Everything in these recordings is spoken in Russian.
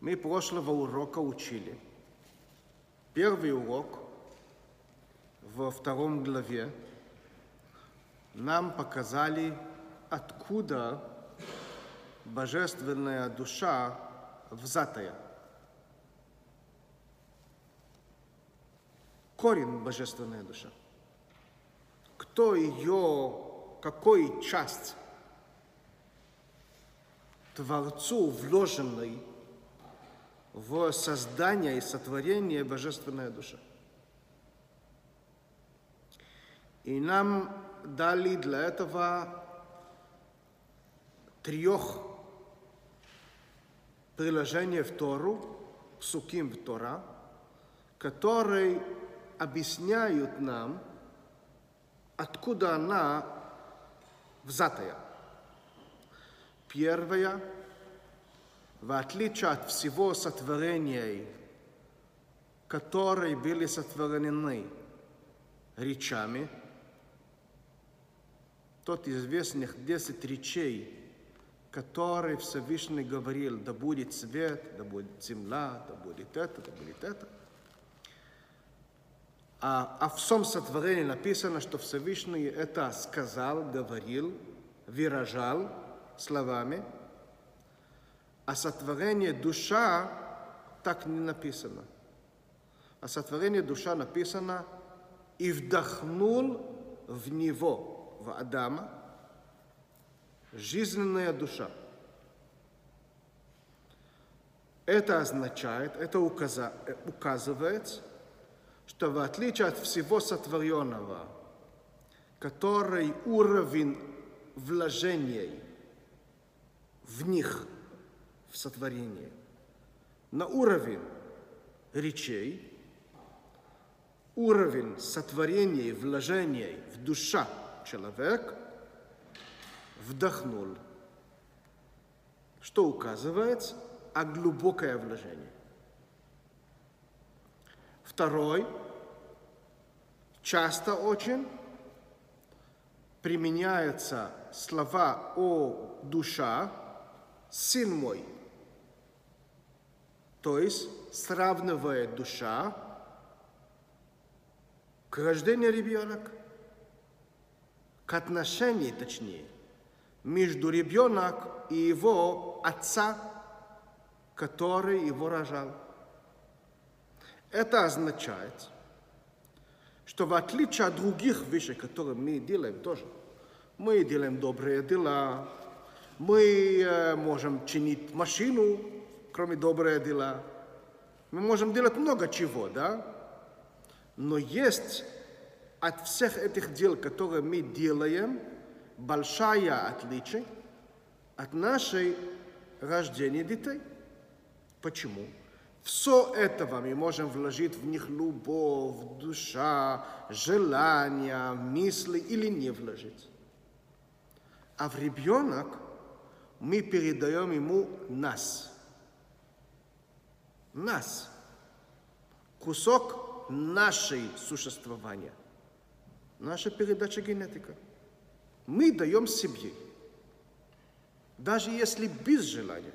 Мы прошлого урока учили. Первый урок во втором главе нам показали, откуда божественная душа взятая. Корень божественная душа. Кто ее, какой часть Творцу вложенной в создание и сотворение божественная душа. И нам дали для этого трех приложений в Тору, псуким в Тора, которые объясняют нам, откуда она взятая. Первая – в отличие от всего сотворения, которые были сотворены речами, тот известных десять речей, которые Всевышний говорил, да будет свет, да будет земля, да будет это, да будет это. А, а в всем сотворении написано, что Всевышний это сказал, говорил, выражал словами – а сотворение душа так не написано. А сотворение душа написано и вдохнул в него, в Адама, жизненная душа. Это означает, это указывает, что в отличие от всего сотворенного, который уровень вложений в них – в сотворении. На уровень речей, уровень сотворения и вложения в душа человек вдохнул, что указывает о глубокое вложение. Второй, часто очень применяются слова о душа, сын мой – то есть сравнивая душа к рождению ребенок, к отношению, точнее, между ребенок и его отца, который его рожал. Это означает, что в отличие от других вещей, которые мы делаем тоже, мы делаем добрые дела, мы э, можем чинить машину, кроме добрые дела. Мы можем делать много чего, да? Но есть от всех этих дел, которые мы делаем, большая отличие от нашей рождения детей. Почему? Все этого мы можем вложить в них любовь, душа, желания, мысли или не вложить. А в ребенок мы передаем ему нас – нас, кусок нашей существования, наша передача генетика. Мы даем себе, даже если без желания.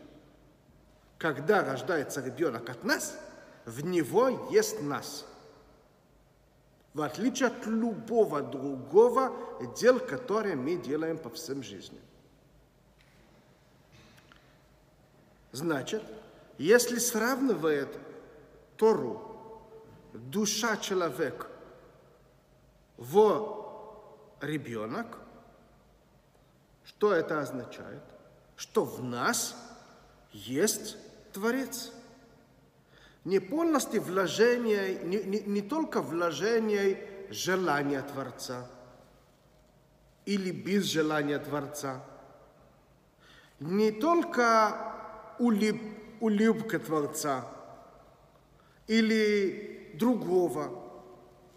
Когда рождается ребенок от нас, в него есть нас. В отличие от любого другого дел, которые мы делаем по всем жизни. Значит, если сравнивает Тору, душа человек в ребенок, что это означает? Что в нас есть Творец. Не полностью вложение, не, не, не только вложение желания Творца или без желания Творца, не только улыб, улыбка Творца или другого,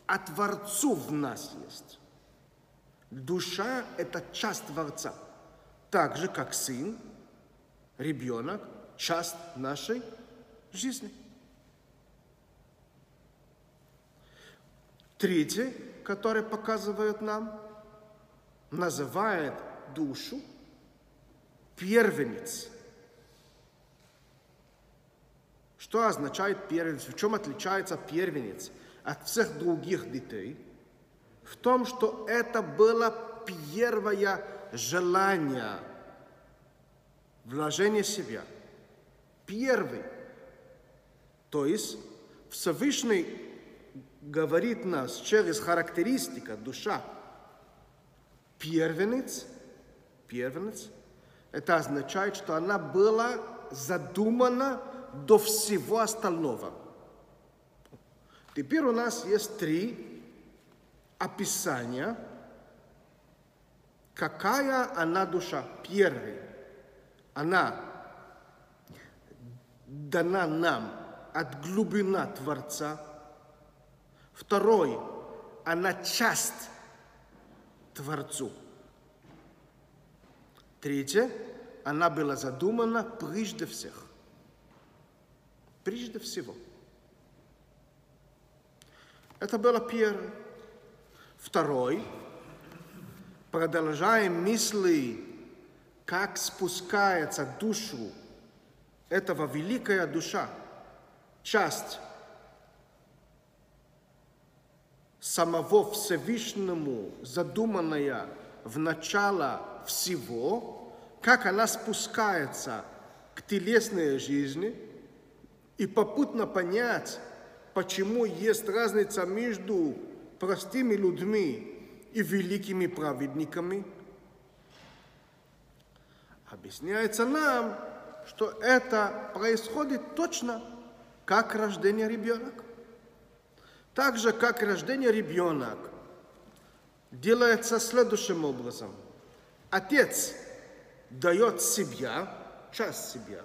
а Творцу в нас есть. Душа – это часть Творца, так же, как сын, ребенок, часть нашей жизни. Третье, которое показывает нам, называет душу первенец – Что означает первенец? В чем отличается первенец от всех других детей? В том, что это было первое желание вложение себя. Первый. То есть Всевышний говорит нас через характеристика душа. Первенец, первенец, это означает, что она была задумана до всего остального. Теперь у нас есть три описания, какая она душа. Первый, она дана нам от глубина Творца. Второй, она часть Творцу. Третье, она была задумана прежде всех. Прежде всего. Это было первое. Второй, продолжаем мысли, как спускается душу этого великая душа, часть самого Всевышнему, задуманная в начало всего, как она спускается к телесной жизни и попутно понять, почему есть разница между простыми людьми и великими праведниками, объясняется нам, что это происходит точно как рождение ребенка. Так же, как рождение ребенок делается следующим образом. Отец дает себя, часть себя,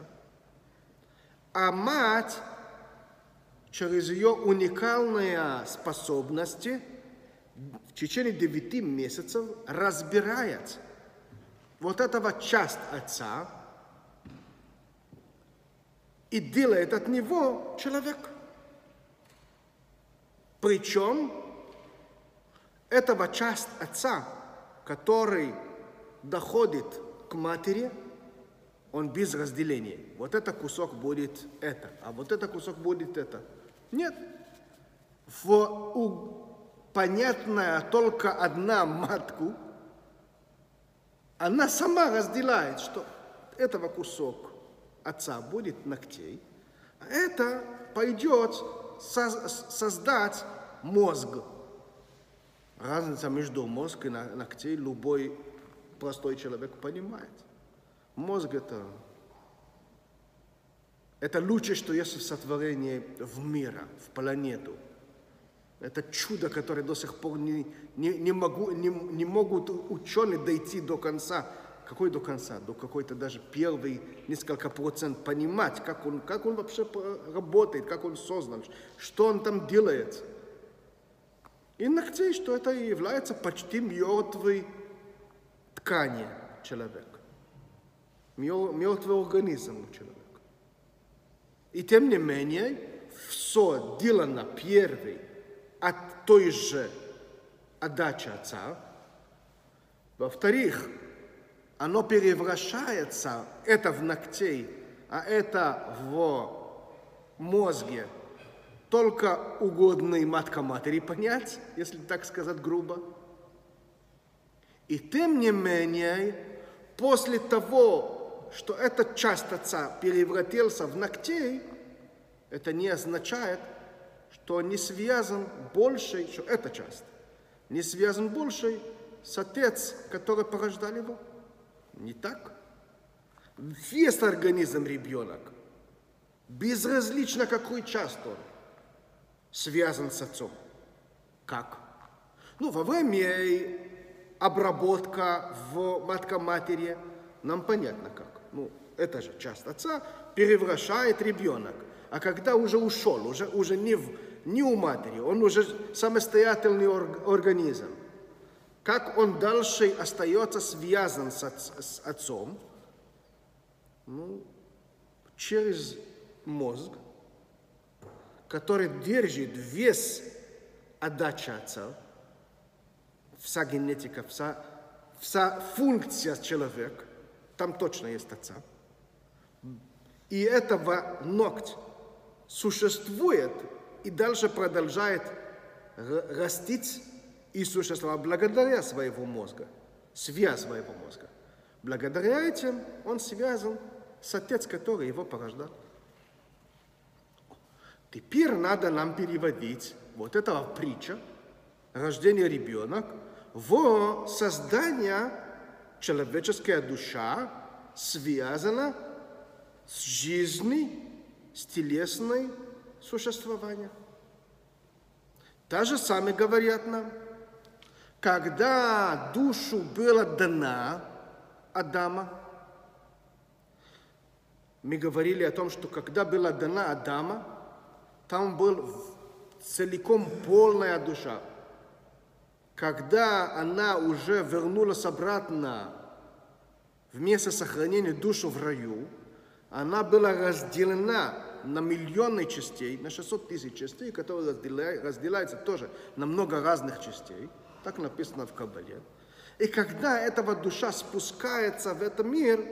а мать через ее уникальные способности в течение девяти месяцев разбирает вот этого часть отца и делает от него человека. Причем этого часть отца, который доходит к матери, он без разделения. Вот это кусок будет это, а вот это кусок будет это. Нет. В, у, понятная только одна матку, она сама разделяет, что этого кусок отца будет ногтей, а это пойдет создать мозг. Разница между мозг и ногтей любой простой человек понимает. Мозг это, это лучшее, что есть в сотворении в мире, в планету. Это чудо, которое до сих пор не, не, не, могу, не, не могут ученые дойти до конца. Какой до конца? До какой-то даже первый несколько процент понимать, как он, как он вообще работает, как он создан, что он там делает. И ногтей, что это является почти мертвой ткани человека. Мертвый организм у человека. И тем не менее, все делано первый от той же отдачи отца. Во-вторых, оно превращается, это в ногтей, а это в мозге, только угодный матка матери понять, если так сказать грубо. И тем не менее, после того, что этот часть отца превратился в ногтей, это не означает, что не связан больше, что эта часть, не связан больше с отец, который порождал его. Не так? Весь организм ребенок, безразлично какой часть он, связан с отцом. Как? Ну, во время обработка в матка-матери, нам понятно как. Ну, это же часть отца превращает ребенок. А когда уже ушел, уже, уже не, в, не у матери, он уже самостоятельный организм, как он дальше остается связан с, с отцом? Ну, через мозг, который держит вес отдачи отца, вся генетика, вся, вся функция человека, там точно есть отца. И этого ногть, существует и дальше продолжает растить и существовать благодаря своего мозга, связь своего мозга. Благодаря этим он связан с отец, который его порождал. Теперь надо нам переводить вот этого притча, рождение ребенок, в создание человеческая душа связана с жизнью, с телесной существованием. Та же самое говорят нам, когда душу была дана Адама, мы говорили о том, что когда была дана Адама, там был целиком полная душа. Когда она уже вернулась обратно в место сохранения души в раю, она была разделена на миллионы частей, на 600 тысяч частей, которые разделяются тоже на много разных частей. Так написано в Кабале. И когда эта душа спускается в этот мир,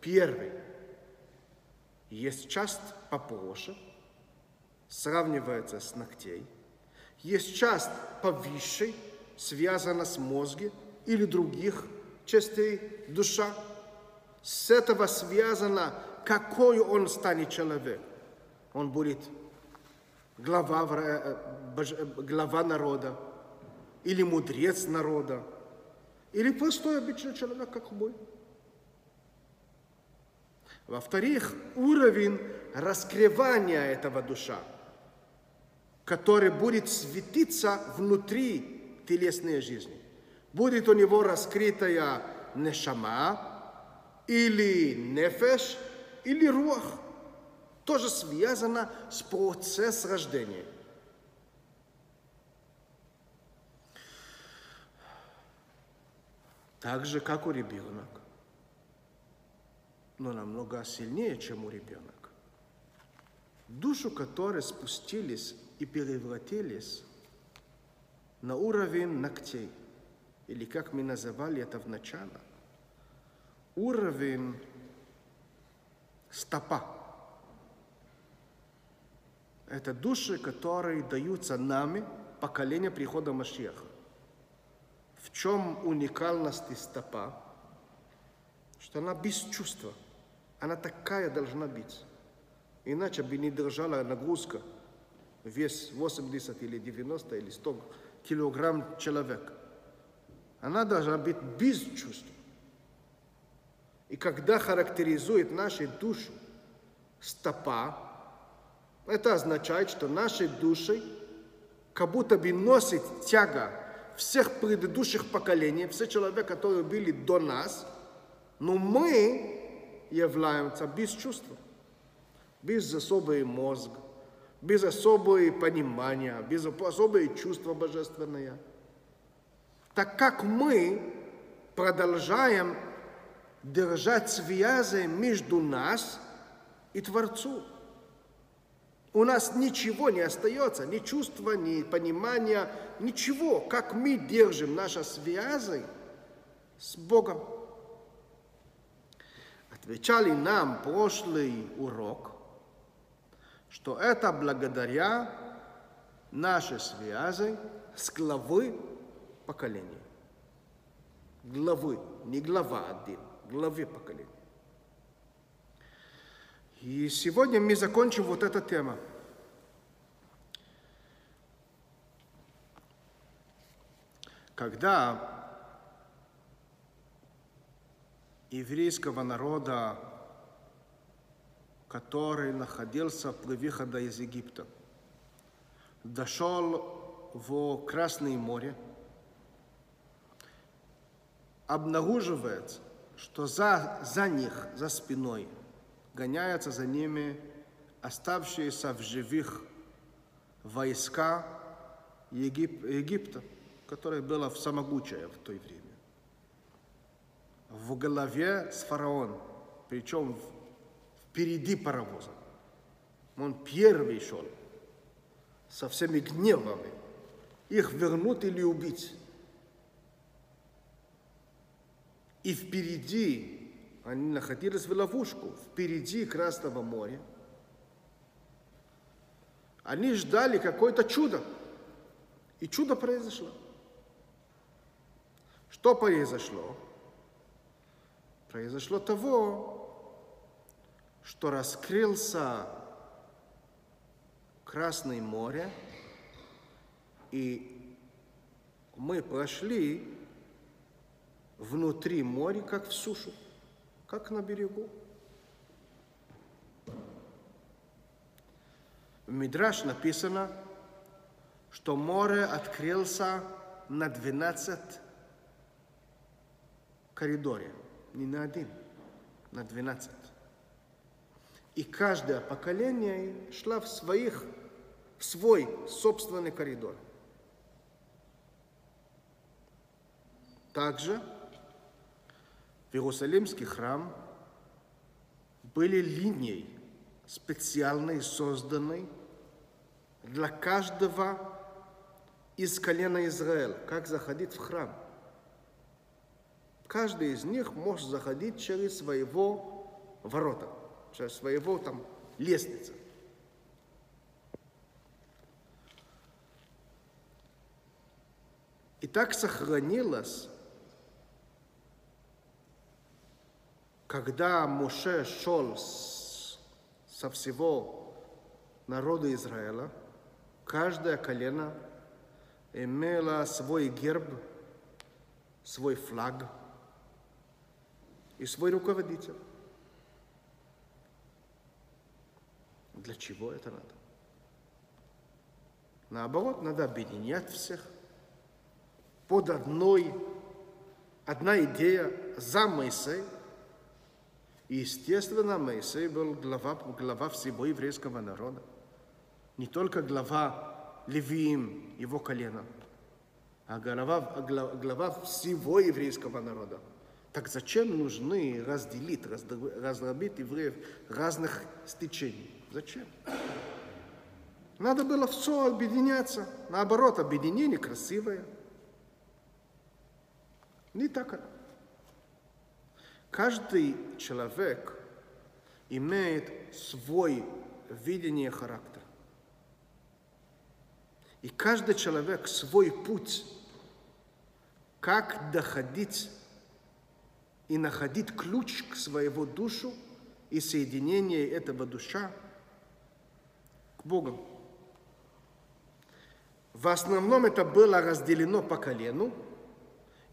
первый, есть часть попроще, сравнивается с ногтей. Есть часть повисшей, связана с мозгом или других частей душа. С этого связано, какой он станет человек. Он будет глава, э, э, глава народа, или мудрец народа, или простой обычный человек, как мой. Во-вторых, уровень раскрывания этого душа – который будет светиться внутри телесной жизни. Будет у него раскрытая нешама, или нефеш, или рух. Тоже связано с процессом рождения. Так же, как у ребенок. Но намного сильнее, чем у ребенка. Душу, которые спустились и превратились на уровень ногтей, или как мы называли это в уровень стопа. Это души, которые даются нами поколение прихода Машеха. В чем уникальность стопа? Что она без чувства. Она такая должна быть. Иначе бы не держала нагрузка – вес 80 или 90 или 100 килограмм человек. Она должна быть без чувств. И когда характеризует нашу душу стопа, это означает, что наши души как будто бы носит тяга всех предыдущих поколений, все человек, которые были до нас, но мы являемся без чувства, без особого мозга, без особого понимания, без особого чувства божественное. Так как мы продолжаем держать связи между нас и Творцу. У нас ничего не остается, ни чувства, ни понимания, ничего, как мы держим наши связи с Богом. Отвечали нам прошлый урок – что это благодаря нашей связи с главы поколения. Главы, не глава один, главы поколения. И сегодня мы закончим вот эту тему. Когда еврейского народа который находился при выходе из Египта. Дошел в Красное море, обнаруживается, что за, за них, за спиной, гоняются за ними оставшиеся в живых войска Егип, Египта, которое было в самогучее в то время. В голове с фараон, причем впереди паровоза. Он первый шел со всеми гневами. Их вернуть или убить. И впереди, они находились в ловушку, впереди Красного моря. Они ждали какое-то чудо. И чудо произошло. Что произошло? Произошло того, что раскрылся Красное море, и мы прошли внутри моря, как в сушу, как на берегу. В Мидраш написано, что море открылся на 12 коридоре, не на один, на 12. И каждое поколение шло в своих, в свой собственный коридор. Также в Иерусалимский храм были линии, специальные, созданные для каждого из колена Израиля, как заходить в храм. Каждый из них может заходить через своего ворота, своего там лестницы. И так сохранилось, когда Моше шел со всего народа Израиля, каждое колено имело свой герб, свой флаг и свой руководитель. Для чего это надо? Наоборот, надо объединять всех под одной, одна идея за Моисей. И, естественно, Моисей был глава, глава всего еврейского народа. Не только глава Левиим, его колено, а глава, глава всего еврейского народа. Так зачем нужны разделить, раздробить евреев разных стечений? Зачем? Надо было все объединяться. Наоборот, объединение красивое. Не так. Каждый человек имеет свой видение характера. И каждый человек свой путь, как доходить и находить ключ к своего душу и соединение этого душа к Богу. В основном это было разделено по колену.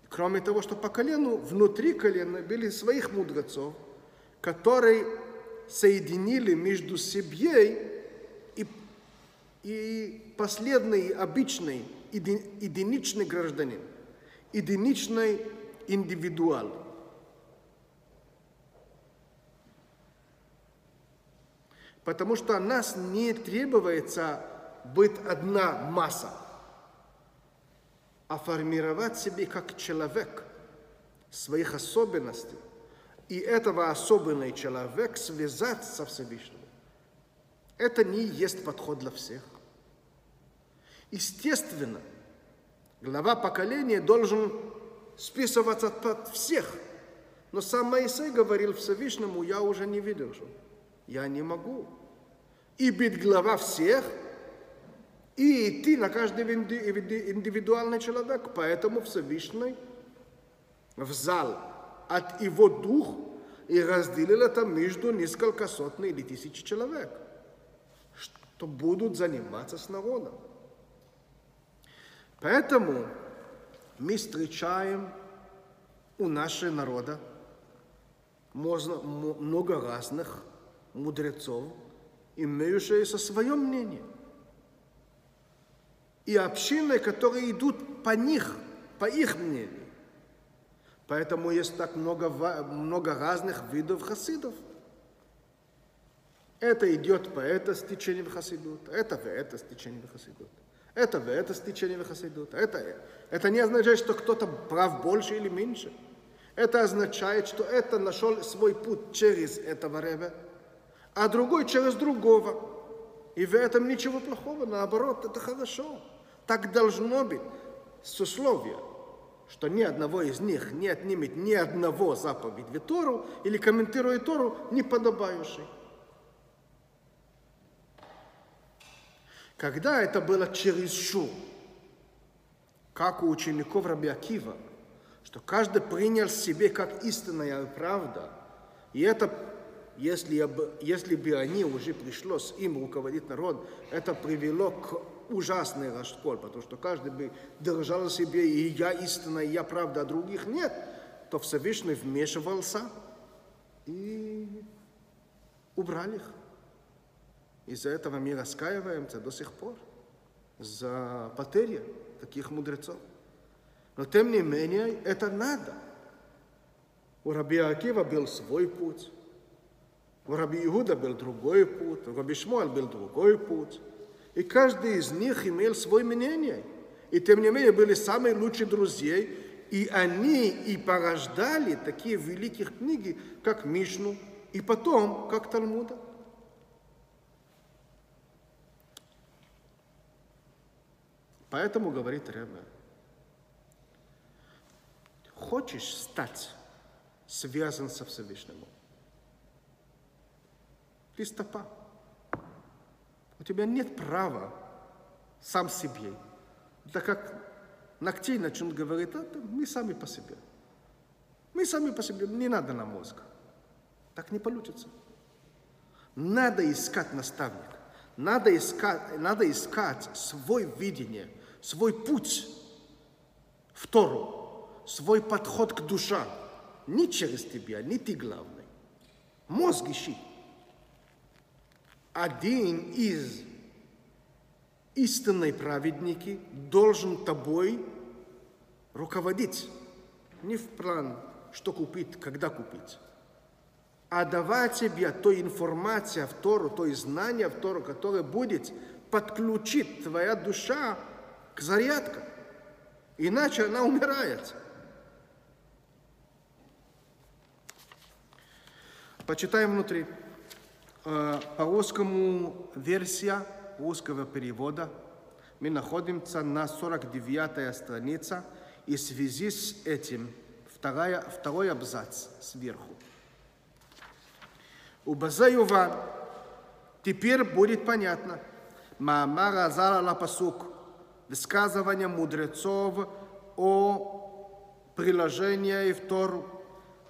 Кроме того, что по колену, внутри колена были своих мудрецов, которые соединили между собой и последний обычный единичный гражданин, единичный индивидуал. Потому что нас не требуется быть одна масса, а формировать себе как человек своих особенностей. И этого особенный человек связать со Всевышним. Это не есть подход для всех. Естественно, глава поколения должен списываться под всех. Но сам Моисей говорил Всевышнему, я уже не выдержу. Я не могу. И быть глава всех, и идти на каждый индивидуальный человек. Поэтому Всевышний взял от его дух и разделил это между несколько сотен или тысяч человек, что будут заниматься с народом. Поэтому мы встречаем у нашего народа много разных мудрецов, имеющих свое мнение. И общины, которые идут по них, по их мнению. Поэтому есть так много, много разных видов хасидов. Это идет по это стечение в хасидут, это в это стечение в хасидут. Это в это стечение в хасидут. Это, это не означает, что кто-то прав больше или меньше. Это означает, что это нашел свой путь через этого ребя, а другой через другого. И в этом ничего плохого, наоборот, это хорошо. Так должно быть с условием, что ни одного из них не отнимет ни одного заповедь Тору или комментирует Тору неподобающий. Когда это было чересчур, как у учеников Раби Акива, что каждый принял себе как истинная правда, и это, если бы, если бы они уже пришлось им руководить народ, это привело к ужасный раскол, потому что каждый бы держал себе, и я истина, и я правда, а других нет, то Всевышний вмешивался и убрал их. Из-за этого мы раскаиваемся до сих пор за потери таких мудрецов. Но тем не менее, это надо. У Раби Акива был свой путь, у Раби Иуда был другой путь, у Раби Шмуэль был другой путь. И каждый из них имел свое мнение. И тем не менее были самые лучшие друзья, и они и порождали такие великие книги, как Мишну, и потом, как Талмуда. Поэтому говорит Ребе, хочешь стать связан со Всевышним, ты стопа. У тебя нет права сам себе. Это как ногтей начнут говорить, а, мы сами по себе. Мы сами по себе, не надо нам мозг. Так не получится. Надо искать наставника. Надо искать, надо искать свой видение, свой путь в Тору, свой подход к душам. Не через тебя, не ты главный. Мозг ищи. Один из истинной праведники должен тобой руководить. Не в план, что купить, когда купить а давать тебе той информация в Тору, то знание в Тору, которое будет подключить твоя душа к зарядке. Иначе она умирает. Почитаем внутри. Э, по-русскому версия русского перевода. Мы находимся на 49 странице, и в связи с этим вторая, второй абзац сверху. У Базаева теперь будет понятно. Маамара Зара Пасук. Высказывание мудрецов о приложении в Тору.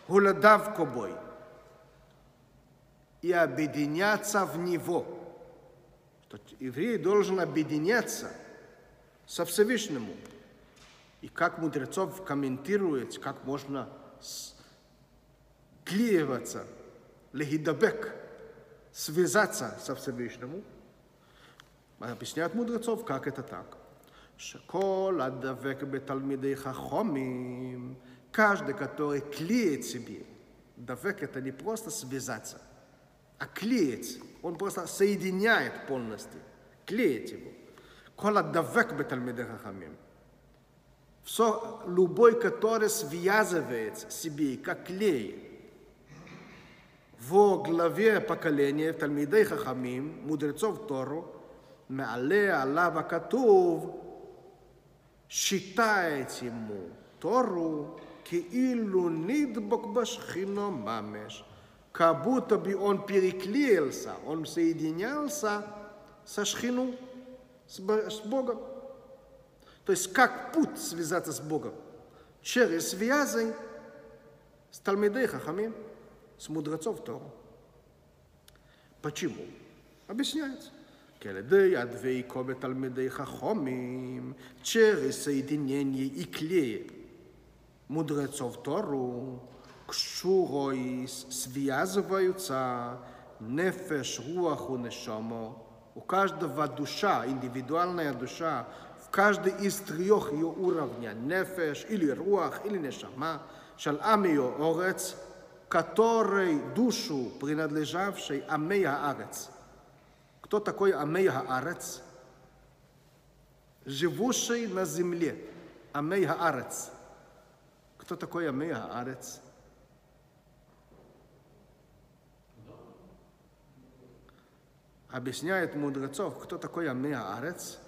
Гуладав Кобой – и объединяться в него. Что еврей должен объединяться со Всевышнему. И как мудрецов комментирует, как можно клеиваться – лехидабек, связаться со Всевышним, объясняют мудрецов, как это так. Школ адавек беталмидей хахомим, каждый, который клеит себе, давек это не просто связаться, а клеить, он просто соединяет полностью, клеит его. Кол адавек беталмидей хахомим. Все, любой, который связывает себе, как клей, в главе поколения תלמידי חכמים, מודרצוב תורו, מעלה עליו הכתוב, считает ему Тору, כאילו נדבק בשכינו ממש, как будто бы он переклеился, он соединялся со шхину, с Богом. То есть как путь связаться с Богом? Через связи с Талмидей Хахамим с мудрецов Тору. Почему? Объясняется. כעל הדבקו בתלמידי חכומים, через соединение и клея мудрецов Тору, кшурой связываются нефеш, руах и нешомо. У каждого душа, индивидуальная душа, в каждой из трех ее уровней, нефеш или руах или нешама, шал амио орец – которой душу, принадлежавшей Амея Арец. Кто такой Амея Арец? Живущий на земле. Амея Арец. Кто такой Амея Арец? Объясняет мудрецов, кто такой Амея Арец.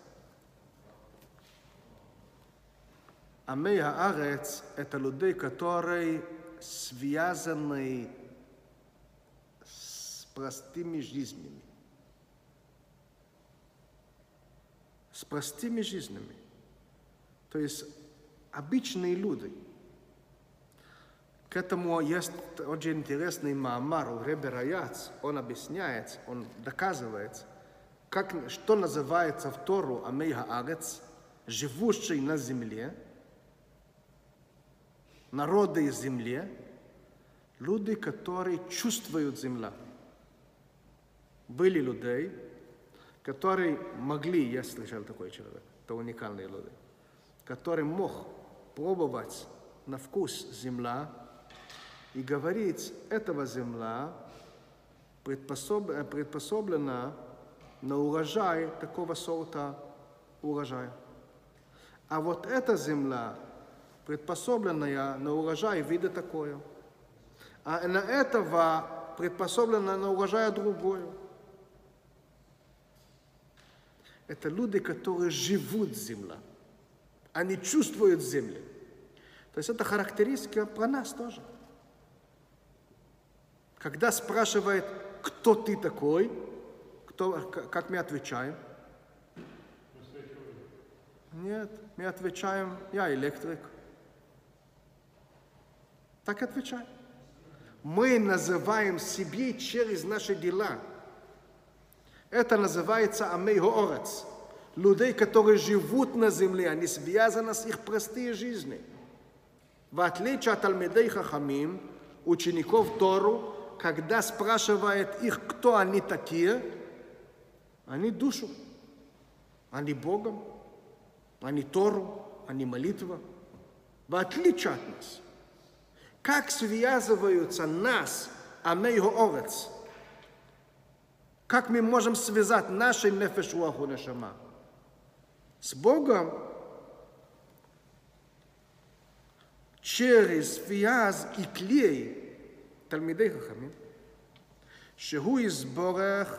Амея Арец – это людей, которые связанной с простыми жизнями. с простыми жизнями. То есть обычные люди. К этому есть очень интересный маамар у Ребе Раяц. Он объясняет, он доказывает, как, что называется в Тору Амейха Агец, живущий на земле, народы из земли, люди, которые чувствуют земля. Были людей, которые могли, я слышал такой человек, это уникальные люди, который мог пробовать на вкус земля и говорить, этого земля предпособлена на урожай такого сорта урожая. А вот эта земля, предпособленная на урожай вида такое, а на этого предпособлена на урожай другое. Это люди, которые живут земля. Они чувствуют землю. То есть это характеристика про нас тоже. Когда спрашивает, кто ты такой, кто, как мы отвечаем? Нет, мы отвечаем, я электрик. Так отвечаем. Мы называем себе через наши дела. Это называется амейгоорец. Людей, которые живут на земле, они связаны с их простые жизни. В отличие от Алмедей Хахамим, учеников Тору, когда спрашивает их, кто они такие, они душу, они Богом, они Тору, они молитва. В отличие от нас. Как связываются нас, Амейго Орец, как мы можем связать наши нефешуаху нешама с Богом через связь и клей תלמידי חכמים, שהוא יסבורך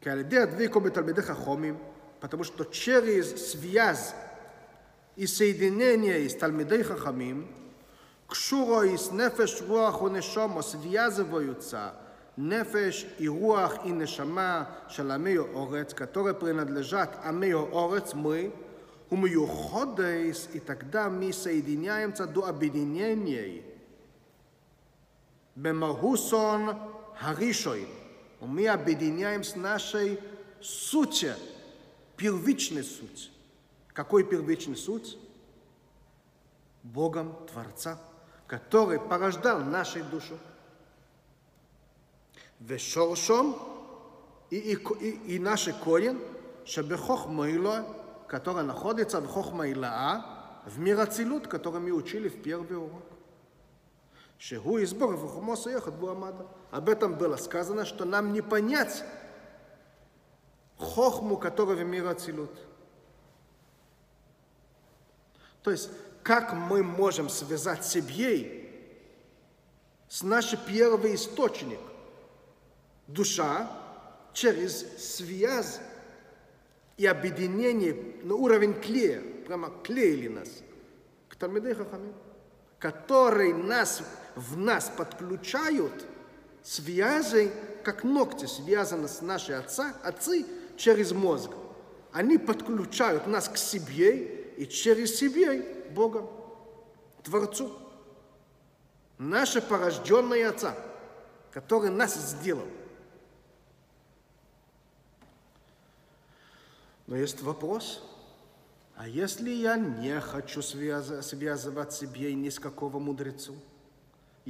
כי על ידי הדביקו בתלמידי חכמים, потому что через связь и соединение с Талмидей Хахамим, кшуро и с нефеш, руах и нешомо связываются нефеш и руах и нешама шаламею орец, которые принадлежат амею орец, мы, умиюходейс, и тогда мы соединяемся до объединения Бемагусон Харишой. Мы объединяем с нашей сутью, первичной суть. Какой первичный суть? Богом Творца, который порождал нашу душу. Вешоршом и, и, и, и наш корень, Шабехохмайла, который находится в Хохмайлаа, в мироцелют, который мы учили в первый урок. Шегу из Бога в Хумоса ехат Буамада. Об этом было сказано, что нам не понять хохму, которого мир Ацилут. То есть, как мы можем связать себе с нашим первый источник, душа, через связь и объединение на уровень клея, прямо клеили нас к Талмидей Хахамим, который нас в нас подключают связи, как ногти связаны с нашей отца, отцы через мозг. Они подключают нас к себе и через себе Бога, Творцу. Наше порожденное Отца, который нас сделал. Но есть вопрос, а если я не хочу связывать себе ни с какого мудрецу?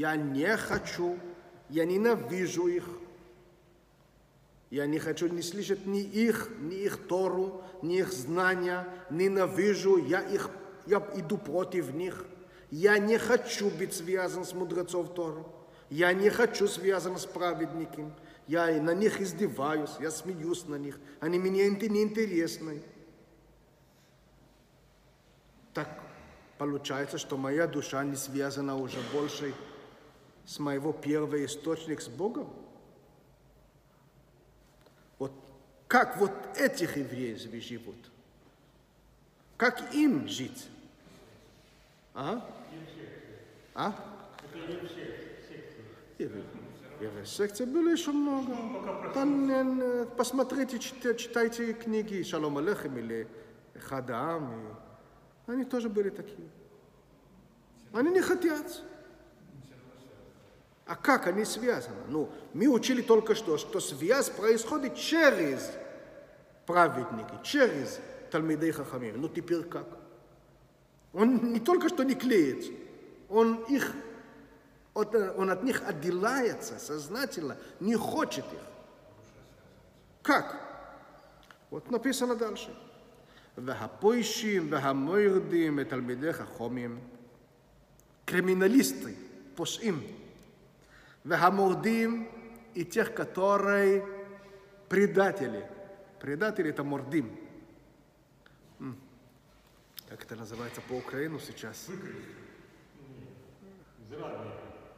Я не хочу, я ненавижу их. Я не хочу не слышать ни их, ни их Тору, ни их знания. Ненавижу, я, их, я иду против них. Я не хочу быть связан с мудрецов Тору. Я не хочу связан с праведником. Я на них издеваюсь, я смеюсь на них. Они мне не интересны. Так получается, что моя душа не связана уже больше с моего первого источника с Богом? Вот как вот этих евреев живут? Как им жить? А? А? И в секте было еще много. Там, э, посмотрите, чит- читайте книги Шалом Алехем или Хадаам. Они тоже были такие. Они не хотят. А как они связаны? Ну, мы учили только что, что связь происходит через праведники, через Талмидей Хахамим. Ну, теперь как? Он не только что не клеится, он их, от- он от них отделяется сознательно, не хочет их. Как? Вот написано дальше. והפוישים והמוירדים ותלמידי חכמים, криминалисты, פושעים, והמורדים и тех, которые предатели. Предатели это мордим. М. Как это называется по Украину сейчас?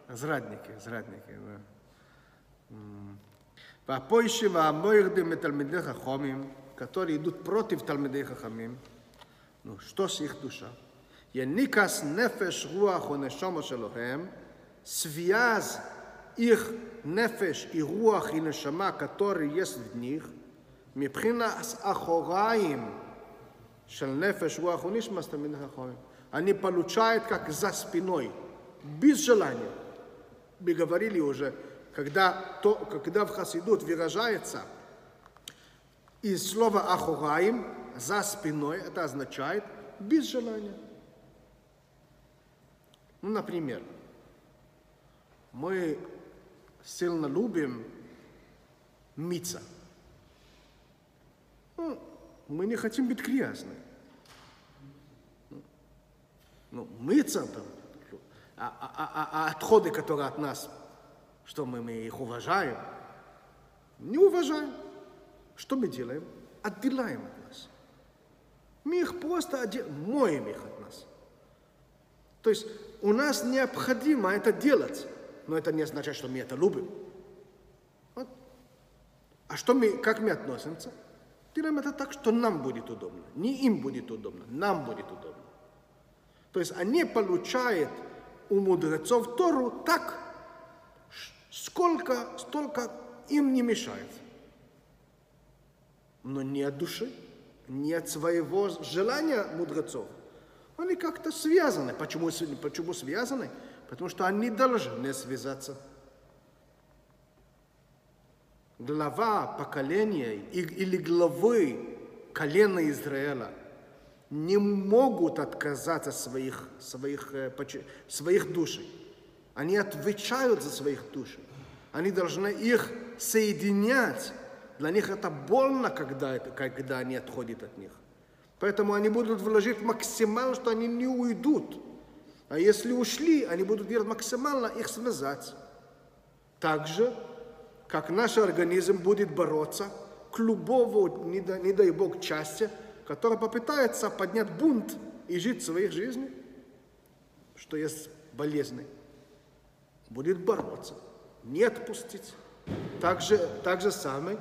Зрадники, зрадники, да. М. והפוישים והמוירדים מתלמידי חכמים, которые идут против Талмидей Хахамим, ну, что с их душа? יניקס נפש, רוח ונשומה שלהם, связь их נפש и רוח и נשמה, которые есть в них, מבחינת אחוריים של נפש, רוח ונשמה, с תלמידי חכמים. Они получают как за спиной, без желания. Мы говорили уже, когда, то, когда в Хасидут выражается из слова ахураим за спиной, это означает без желания. Ну, например, мы сильно любим мыться. Ну, мы не хотим быть грязными. Ну, мыться там, а, а- а- а отходы, которые от нас, что мы, мы их уважаем, не уважаем. Что мы делаем? Отделяем от нас. Мы их просто оде- моем их от нас. То есть у нас необходимо это делать, но это не означает, что мы это любим. Вот. А что мы, как мы относимся? Делаем это так, что нам будет удобно. Не им будет удобно, нам будет удобно. То есть они получают у мудрецов Тору так, сколько, столько им не мешает. Но не от души, не от своего желания мудрецов. Они как-то связаны. Почему, почему связаны? Потому что они должны связаться. Глава поколения или главы колена Израиля не могут отказаться от своих, своих, э, своих душей. Они отвечают за своих душ. Они должны их соединять. Для них это больно, когда, когда они отходят от них. Поэтому они будут вложить максимально, что они не уйдут. А если ушли, они будут делать максимально их связать. Так же, как наш организм будет бороться к любому, не, дай- не дай Бог, части, которая попытается поднять бунт и жить своей жизнью, что есть болезнь, будет бороться, не отпустить. Так же, так же самое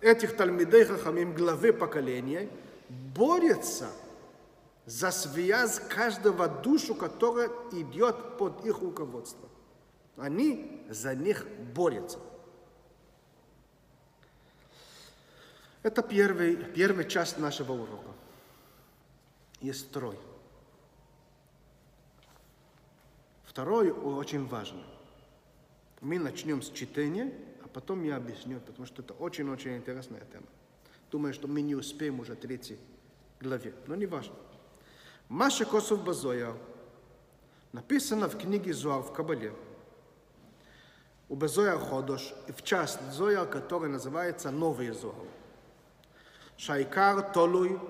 этих Талмидей Хахамим, главы поколения, борются за связь каждого душу, которая идет под их руководство. Они за них борются. Это первый, первая часть нашего урока. Есть второй. Второй очень важный. Мы начнем с чтения, а потом я объясню, потому что это очень-очень интересная тема. Думаю, что мы не успеем уже третьей главе, но не важно. Маша Косов Базоя написано в книге Зуар в Кабале. У Базоя Ходош и в часть Зоя, который называется Новый Зоар. Шайкар Толуй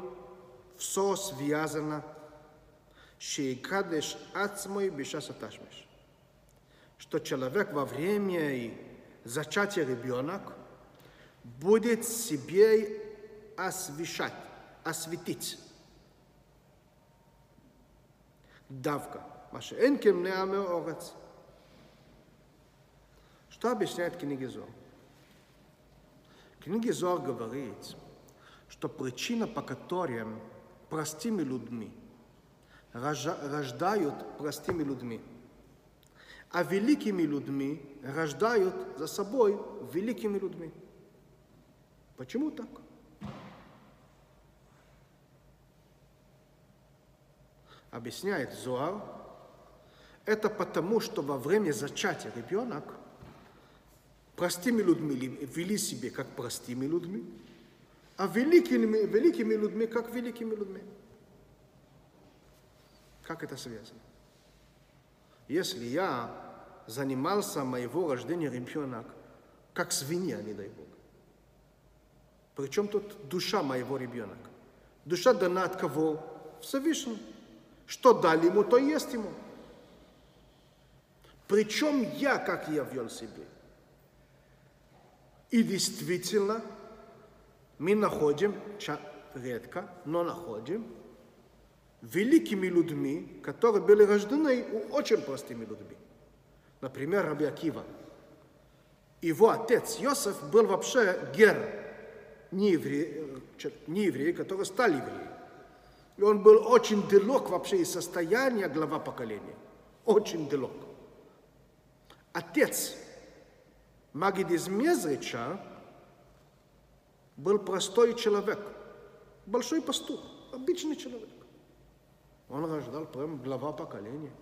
все связано Шейкадеш Ацмой бишаса Ташмеш. Что человек во время и зачатия ребенок будет себе освещать, осветить. Давка. Маша энкем не орец. Что объясняет книга Зор? Книга Зор говорит, что причина, по которой простыми людьми рождают простыми людьми, а великими людьми рождают за собой великими людьми. Почему так? Объясняет Зоар, это потому, что во время зачатия ребенок простыми людьми вели себя как простыми людьми, а великими, великими людьми как великими людьми. Как это связано? Если я занимался моего рождения ребенок, как свинья, не дай Бог. Причем тут душа моего ребенка? Душа дана от кого? Всевышнему. Что дали ему, то есть ему. Причем я, как я вел себе. И действительно, мы находим, редко, но находим, великими людьми, которые были рождены очень простыми людьми. Например, Раби Акива. Его отец Йосеф был вообще гер, не еврей, не еврей, который стал евреем. И он был очень далек вообще из состояния глава поколения. Очень далек. Отец Магид из Мезрича был простой человек, большой пастух, обычный человек. Он рождал прям глава поколения.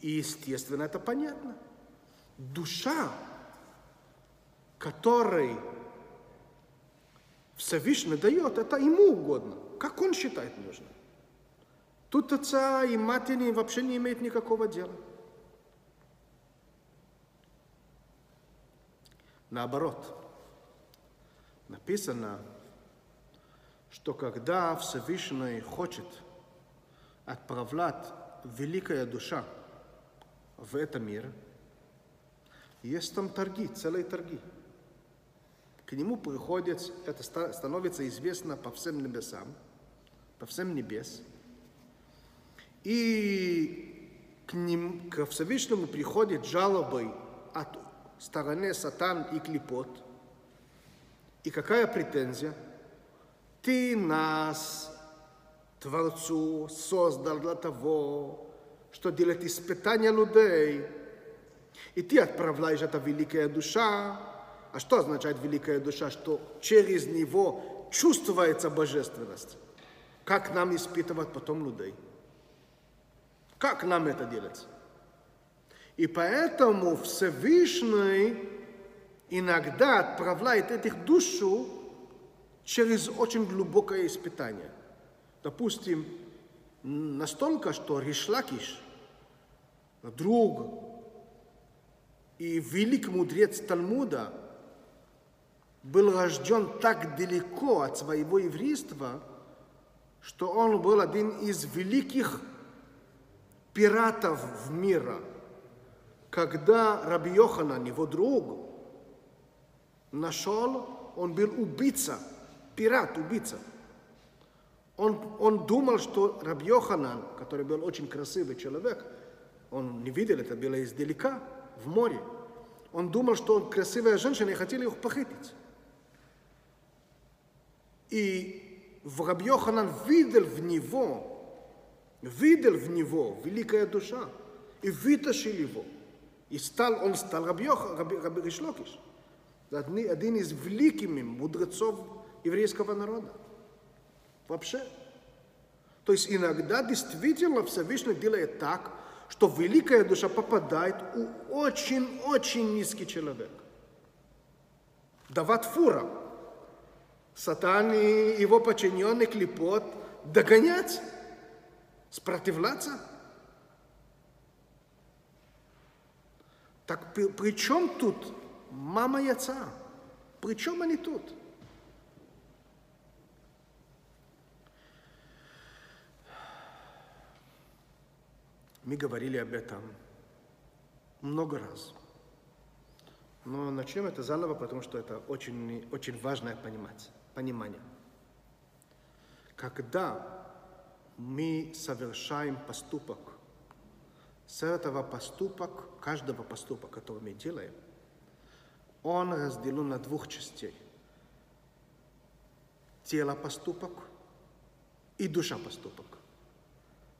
И, естественно, это понятно. Душа, которой Всевышний дает, это ему угодно, как он считает нужным. Тут отца и матери вообще не имеет никакого дела. Наоборот, написано, что когда Всевышний хочет отправлять великая душа в этот мир, есть там торги, целые торги. Нему приходят, это становится известно по всем небесам, по всем небес. И к, ним, к Всевышнему приходят жалобы от стороны сатан и клепот. И какая претензия? Ты нас, Творцу, создал для того, что делать испытания людей. И ты отправляешь это великая душа. А что означает великая душа? Что через него чувствуется божественность. Как нам испытывать потом людей? Как нам это делать? И поэтому Всевышний иногда отправляет этих душу через очень глубокое испытание. Допустим, настолько, что Ришлакиш, друг и великий мудрец Талмуда, был рожден так далеко от своего еврейства, что он был один из великих пиратов в мире. Когда Раби Йоханан, его друг, нашел, он был убийца – пират, убийца. Он, он думал, что Раб Йоханан, который был очень красивый человек, он не видел это, было издалека, в море. Он думал, что он красивая женщина и хотели их похитить. И Раб Йоханан видел в него, видел в него великая душа, и вытащил его. И стал, он стал Раб Йох, Раб, Раб Ришлокиш. Один из великих мудрецов еврейского народа. Вообще. То есть иногда действительно Всевышний делает так, что великая душа попадает у очень-очень низкий человек. Дават фура. Сатан и его подчиненный клепот догонять, сопротивляться. Так при, при чем тут мама и отца? При чем они тут? Мы говорили об этом много раз. Но начнем это заново, потому что это очень, очень важное понимать, понимание. Когда мы совершаем поступок, с этого поступок, каждого поступка, который мы делаем, он разделен на двух частей. Тело поступок и душа поступок.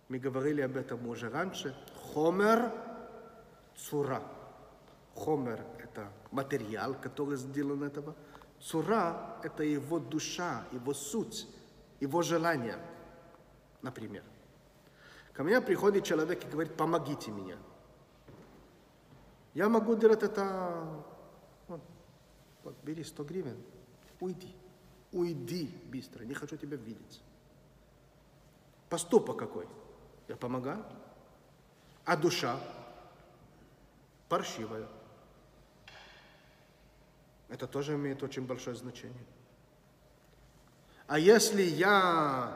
Мы говорили об этом уже раньше. Хомер цура. Хомер – это материал, который сделан этого. Цура – это его душа, его суть, его желание, например. Ко мне приходит человек и говорит, помогите мне. Я могу делать это, вот, вот бери 100 гривен, уйди, уйди быстро, не хочу тебя видеть. Поступок какой? Я помогаю. А душа паршивая. Это тоже имеет очень большое значение. А если я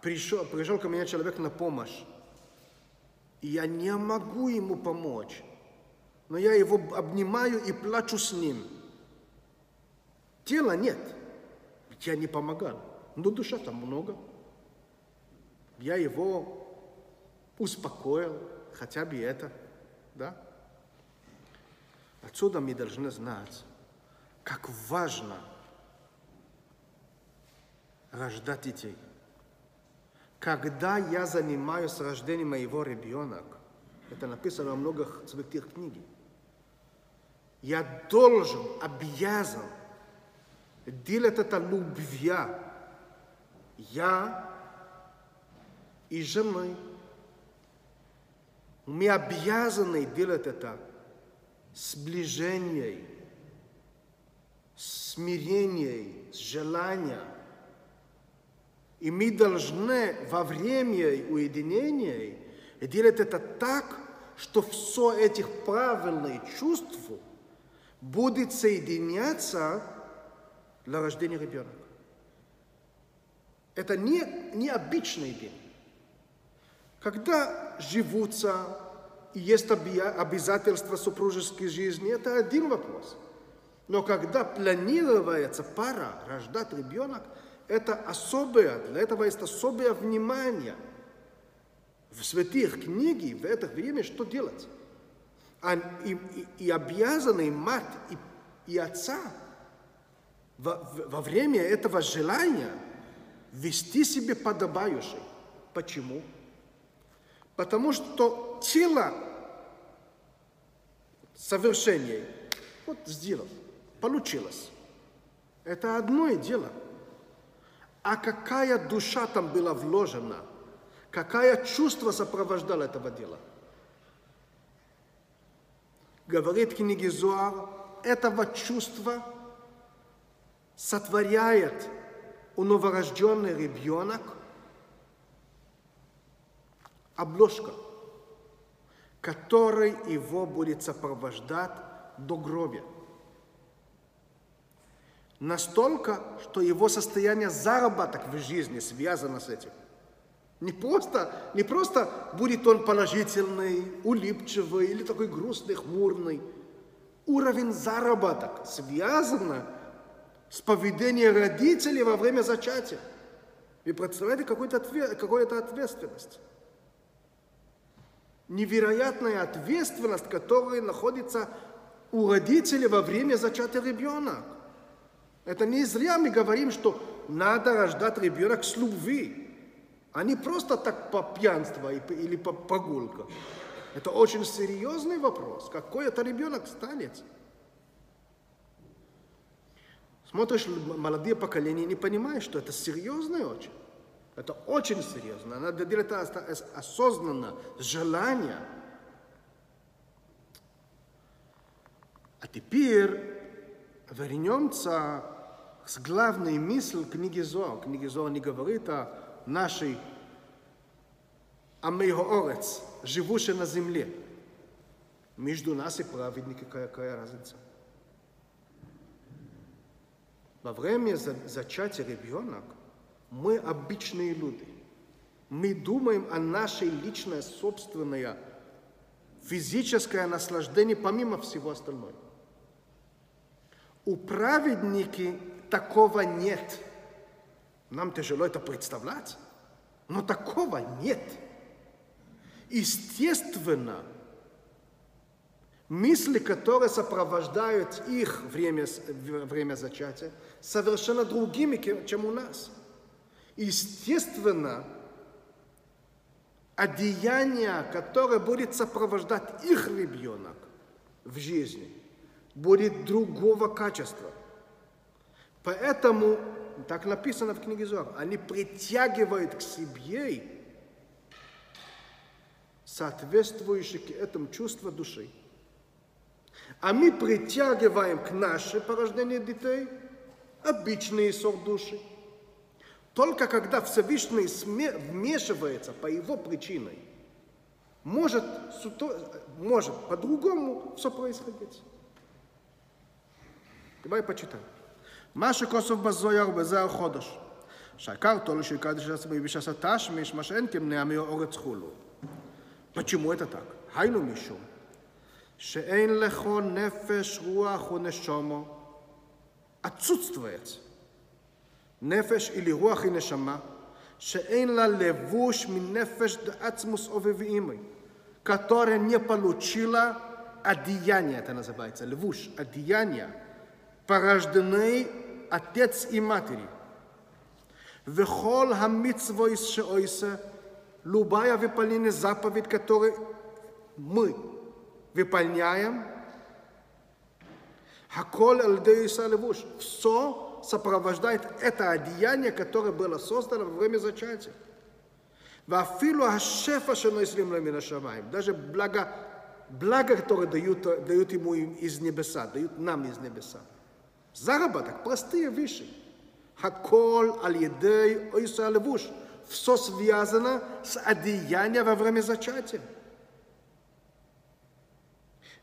пришел, пришел ко мне человек на помощь, и я не могу ему помочь, но я его обнимаю и плачу с ним. Тела нет, ведь я не помогал, но душа там много. Я его успокоил, хотя бы это, да? Отсюда мы должны знать, как важно рождать детей. Когда я занимаюсь рождением моего ребенка, это написано во многих святых книгах, я должен, обязан делать это любвя. Я и женой. Мы обязаны делать это сближением, смирением, с желанием. И мы должны во время уединения делать это так, что все этих правильных чувств будет соединяться для рождения ребенка. Это не, не обычный день. Когда живутся и есть обязательства супружеской жизни, это один вопрос. Но когда планируется пара рождать ребенок, это особое, для этого есть особое внимание. В святых книге в это время что делать? А, и, и, и обязаны мать и, и отца во, во время этого желания вести себя подобающе. Почему? Потому что тело совершение вот сделал, получилось. Это одно дело. А какая душа там была вложена, какое чувство сопровождало этого дела. Говорит книги Зуар, этого чувства сотворяет у новорожденный ребенок – обложка, который его будет сопровождать до гроба. Настолько, что его состояние заработок в жизни связано с этим. Не просто, не просто будет он положительный, улыбчивый или такой грустный, хмурный. Уровень заработок связан с поведением родителей во время зачатия. Вы представляете какую-то какую ответственность? невероятная ответственность, которая находится у родителей во время зачатия ребенка. Это не зря мы говорим, что надо рождать ребенок с любви, а не просто так по пьянству или по прогулкам. Это очень серьезный вопрос. Какой это ребенок станет? Смотришь, молодые поколения не понимают, что это серьезно очень. Это очень серьезно. Надо делать это осознанно, с желания. А теперь вернемся с главной мыслью книги Зоа. Книги Зоа не говорит о нашей Амейхоорец, живущей на земле. Между нас и праведники какая, разница? Во время зачатия ребенка мы обычные люди. Мы думаем о нашей личной, собственной физическое наслаждение помимо всего остального. У праведники такого нет. Нам тяжело это представлять, но такого нет. Естественно, мысли, которые сопровождают их время, время зачатия, совершенно другими, чем у нас – Естественно, одеяние, которое будет сопровождать их ребенок в жизни, будет другого качества. Поэтому, так написано в книге Зор, они притягивают к себе соответствующие к этому чувства души. А мы притягиваем к нашей порождению детей обычный сорт души. Только когда Всевышний вмешивается по его причиной, может, может по-другому все происходить. Давай почитаем. מה שכוסף בזויר בזה החודש, שעקר תולו שיקדש עצמי ושעשה תשמיש, מה שאין כמנע מאורץ חולו. Почему это так? היינו משום שאין לכל נפש, רוח ונשומו, отсутствует נפש или רוח и нешама, שאין לה לבוש מנפש דעצמוס обвивимой, которая не получила одеяние, это называется, левуш, одеяние, порожденный отец и матери. וכל המצווה שעושה, любая выполнение заповедь, которую мы выполняем, Хаколь Альдеиса Левуш. Все сопровождает это одеяние, которое было создано во время зачатия. ואפילו השפע שנוסעים למן השמיים, даже благо, благо, которое дают, дают ему из небеса, дают нам из небеса. Заработок, простые вещи. Хакол аль-едей ойса левуш. Все связано с одеянием во время зачатия.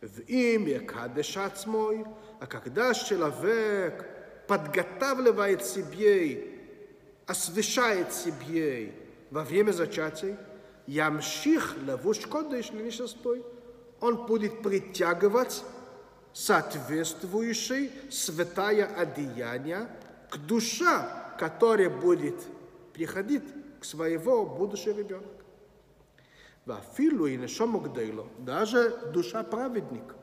В имя Кадыша мой, а когда человек подготавливает себе, освещает себе во время зачатия, Ямших левуш кодыш, не Он будет притягивать соответствующее святое одеяние к душе, которая будет приходить к своего будущего ребенка. ואפילו הנה שומו גדי לו, даже душа праведник,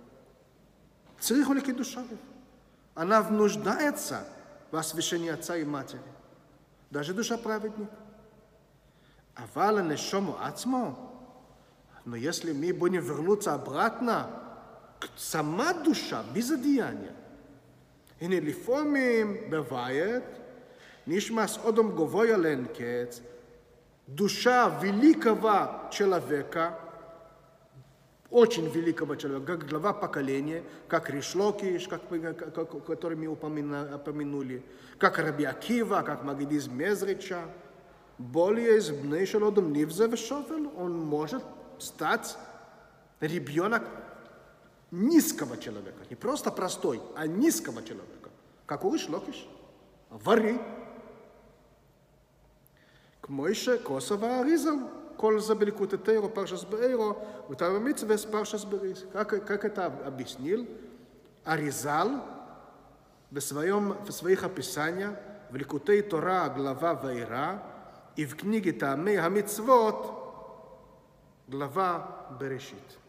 צריך הוא לקידושה. Она нуждается в освящении отца и матери. Даже душа праведник. אבל הנשומו עצמו, но если мы будем вернуться обратно к сама душа, без одеяния, הנה לפעמים בבית נשמע אודום גבוה לאין קץ, душа великого человека, очень великого человека, как глава поколения, как Ришлокиш, как, как, который мы упомянули, как Раби Акива, как Магидиз Мезрича, более из Бнейшелодом Нивзе Вешофел, он может стать ребенок низкого человека, не просто простой, а низкого человека. Как Какой шлокиш? Вори. К Мойше Косова Аризал, коль забеликут этейро, паршас бейро, утавамитсвес паршас берис. Как, как это объяснил? Аризал в, своем, в своих описаниях, в Ликутей Тора, глава Вайра, и в книге Тамей Хамицвот, глава Берешит.